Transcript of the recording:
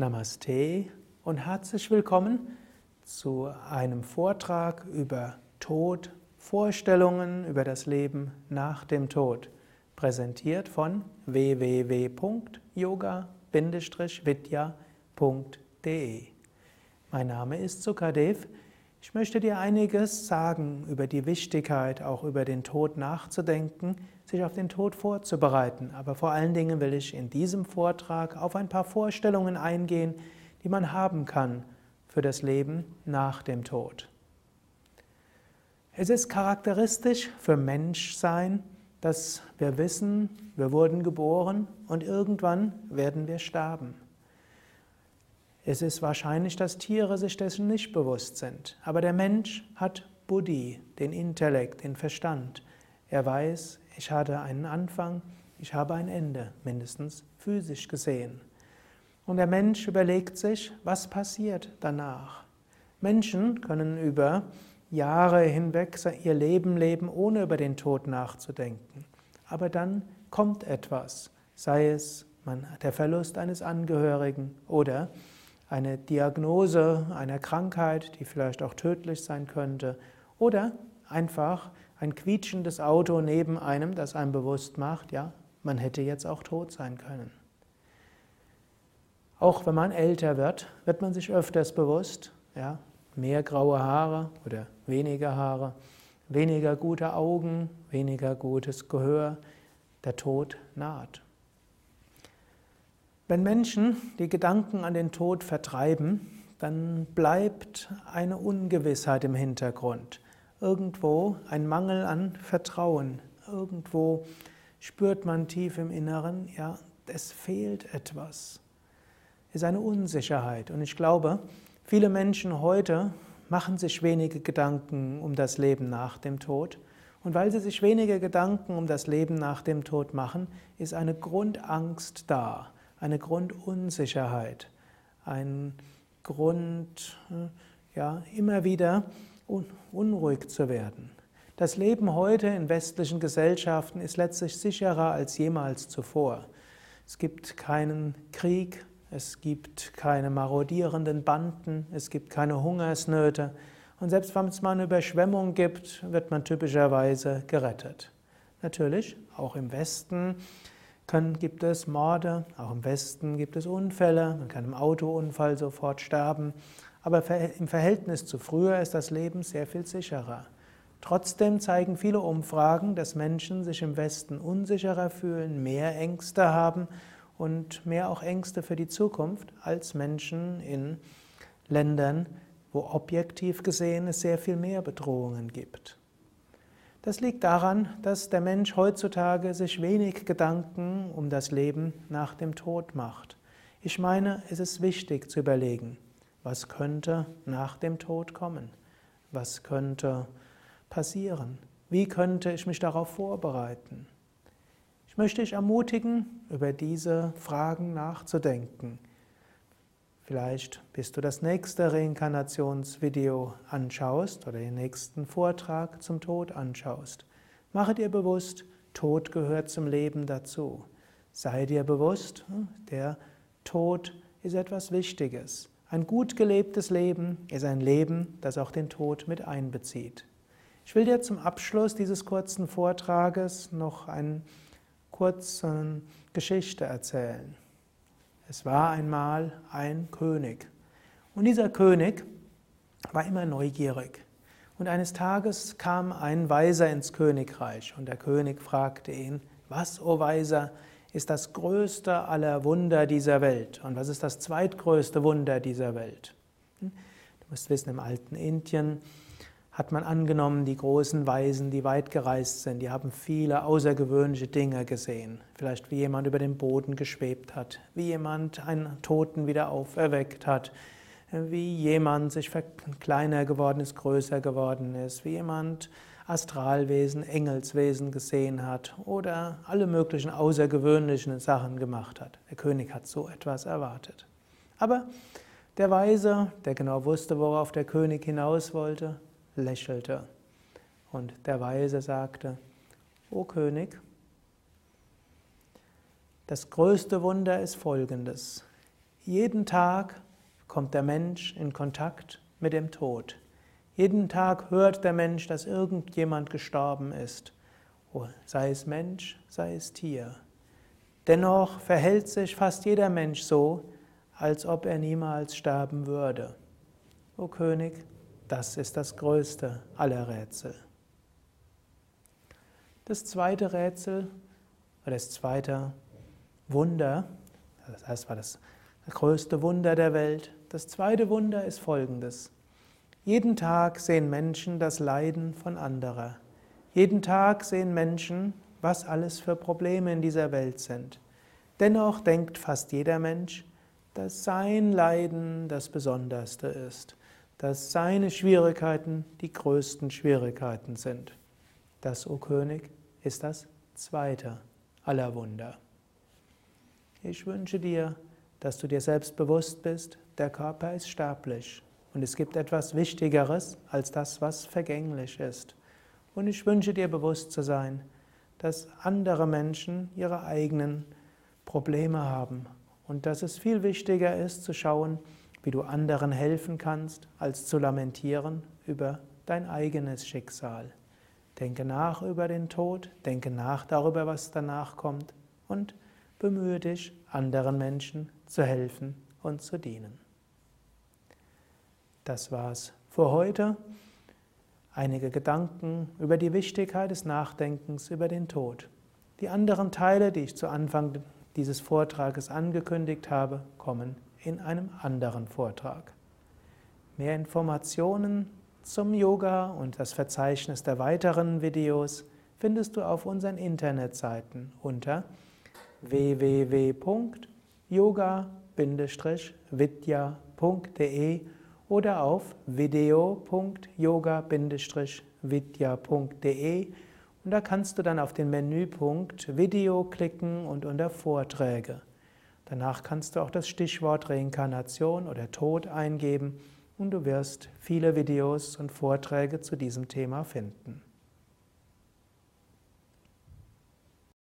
Namaste und herzlich willkommen zu einem Vortrag über Tod, Vorstellungen über das Leben nach dem Tod, präsentiert von www.yoga-vidya.de. Mein Name ist Sukadev. Ich möchte dir einiges sagen über die Wichtigkeit, auch über den Tod nachzudenken, sich auf den Tod vorzubereiten. Aber vor allen Dingen will ich in diesem Vortrag auf ein paar Vorstellungen eingehen, die man haben kann für das Leben nach dem Tod. Es ist charakteristisch für Menschsein, dass wir wissen, wir wurden geboren und irgendwann werden wir sterben. Es ist wahrscheinlich, dass Tiere sich dessen nicht bewusst sind. Aber der Mensch hat Buddhi, den Intellekt, den Verstand. Er weiß, ich hatte einen Anfang, ich habe ein Ende, mindestens physisch gesehen. Und der Mensch überlegt sich, was passiert danach. Menschen können über Jahre hinweg ihr Leben leben, ohne über den Tod nachzudenken. Aber dann kommt etwas, sei es der Verlust eines Angehörigen oder eine Diagnose einer Krankheit, die vielleicht auch tödlich sein könnte, oder einfach ein quietschendes Auto neben einem, das einem bewusst macht, ja, man hätte jetzt auch tot sein können. Auch wenn man älter wird, wird man sich öfters bewusst, ja, mehr graue Haare oder weniger Haare, weniger gute Augen, weniger gutes Gehör, der Tod naht. Wenn Menschen die Gedanken an den Tod vertreiben, dann bleibt eine Ungewissheit im Hintergrund. Irgendwo ein Mangel an Vertrauen. Irgendwo spürt man tief im Inneren, ja, es fehlt etwas. Es ist eine Unsicherheit. Und ich glaube, viele Menschen heute machen sich wenige Gedanken um das Leben nach dem Tod. Und weil sie sich wenige Gedanken um das Leben nach dem Tod machen, ist eine Grundangst da eine Grundunsicherheit, ein Grund, ja, immer wieder unruhig zu werden. Das Leben heute in westlichen Gesellschaften ist letztlich sicherer als jemals zuvor. Es gibt keinen Krieg, es gibt keine marodierenden Banden, es gibt keine Hungersnöte und selbst wenn es mal eine Überschwemmung gibt, wird man typischerweise gerettet. Natürlich, auch im Westen kann, gibt es Morde, auch im Westen gibt es Unfälle, man kann im Autounfall sofort sterben, aber im Verhältnis zu früher ist das Leben sehr viel sicherer. Trotzdem zeigen viele Umfragen, dass Menschen sich im Westen unsicherer fühlen, mehr Ängste haben und mehr auch Ängste für die Zukunft als Menschen in Ländern, wo objektiv gesehen es sehr viel mehr Bedrohungen gibt. Das liegt daran, dass der Mensch heutzutage sich wenig Gedanken um das Leben nach dem Tod macht. Ich meine, es ist wichtig zu überlegen, was könnte nach dem Tod kommen? Was könnte passieren? Wie könnte ich mich darauf vorbereiten? Ich möchte dich ermutigen, über diese Fragen nachzudenken. Vielleicht bis du das nächste Reinkarnationsvideo anschaust oder den nächsten Vortrag zum Tod anschaust. Mache dir bewusst, Tod gehört zum Leben dazu. Sei dir bewusst, hm, der Tod ist etwas Wichtiges. Ein gut gelebtes Leben ist ein Leben, das auch den Tod mit einbezieht. Ich will dir zum Abschluss dieses kurzen Vortrages noch eine kurze Geschichte erzählen. Es war einmal ein König. Und dieser König war immer neugierig. Und eines Tages kam ein Weiser ins Königreich und der König fragte ihn, was, o oh Weiser, ist das größte aller Wunder dieser Welt? Und was ist das zweitgrößte Wunder dieser Welt? Hm? Du musst wissen, im alten Indien hat man angenommen, die großen Weisen, die weit gereist sind, die haben viele außergewöhnliche Dinge gesehen. Vielleicht wie jemand über den Boden geschwebt hat, wie jemand einen Toten wieder auferweckt hat, wie jemand sich kleiner geworden ist, größer geworden ist, wie jemand Astralwesen, Engelswesen gesehen hat oder alle möglichen außergewöhnlichen Sachen gemacht hat. Der König hat so etwas erwartet. Aber der Weise, der genau wusste, worauf der König hinaus wollte, lächelte. Und der Weise sagte, O König, das größte Wunder ist folgendes. jeden Tag kommt der Mensch in Kontakt mit dem Tod. Jeden Tag hört der Mensch, dass irgendjemand gestorben ist, sei es Mensch, sei es Tier. Dennoch verhält sich fast jeder Mensch so, als ob er niemals sterben würde. O König, das ist das größte aller Rätsel. Das zweite Rätsel, oder das zweite Wunder, das erste war das größte Wunder der Welt. Das zweite Wunder ist folgendes. Jeden Tag sehen Menschen das Leiden von anderer. Jeden Tag sehen Menschen, was alles für Probleme in dieser Welt sind. Dennoch denkt fast jeder Mensch, dass sein Leiden das Besonderste ist, dass seine Schwierigkeiten die größten Schwierigkeiten sind. Das, o König, ist das zweite aller Wunder. Ich wünsche dir, dass du dir selbst bewusst bist, der Körper ist sterblich und es gibt etwas Wichtigeres als das, was vergänglich ist. Und ich wünsche dir bewusst zu sein, dass andere Menschen ihre eigenen Probleme haben und dass es viel wichtiger ist zu schauen, wie du anderen helfen kannst, als zu lamentieren über dein eigenes Schicksal. Denke nach über den Tod, denke nach darüber, was danach kommt und bemühe dich, anderen Menschen zu helfen und zu dienen. Das war's für heute. Einige Gedanken über die Wichtigkeit des Nachdenkens über den Tod. Die anderen Teile, die ich zu Anfang dieses Vortrages angekündigt habe, kommen in einem anderen Vortrag. Mehr Informationen zum Yoga und das Verzeichnis der weiteren Videos findest du auf unseren Internetseiten unter www.yoga-vidya.de oder auf video.yoga-vidya.de und da kannst du dann auf den Menüpunkt Video klicken und unter Vorträge. Danach kannst du auch das Stichwort Reinkarnation oder Tod eingeben und du wirst viele Videos und Vorträge zu diesem Thema finden.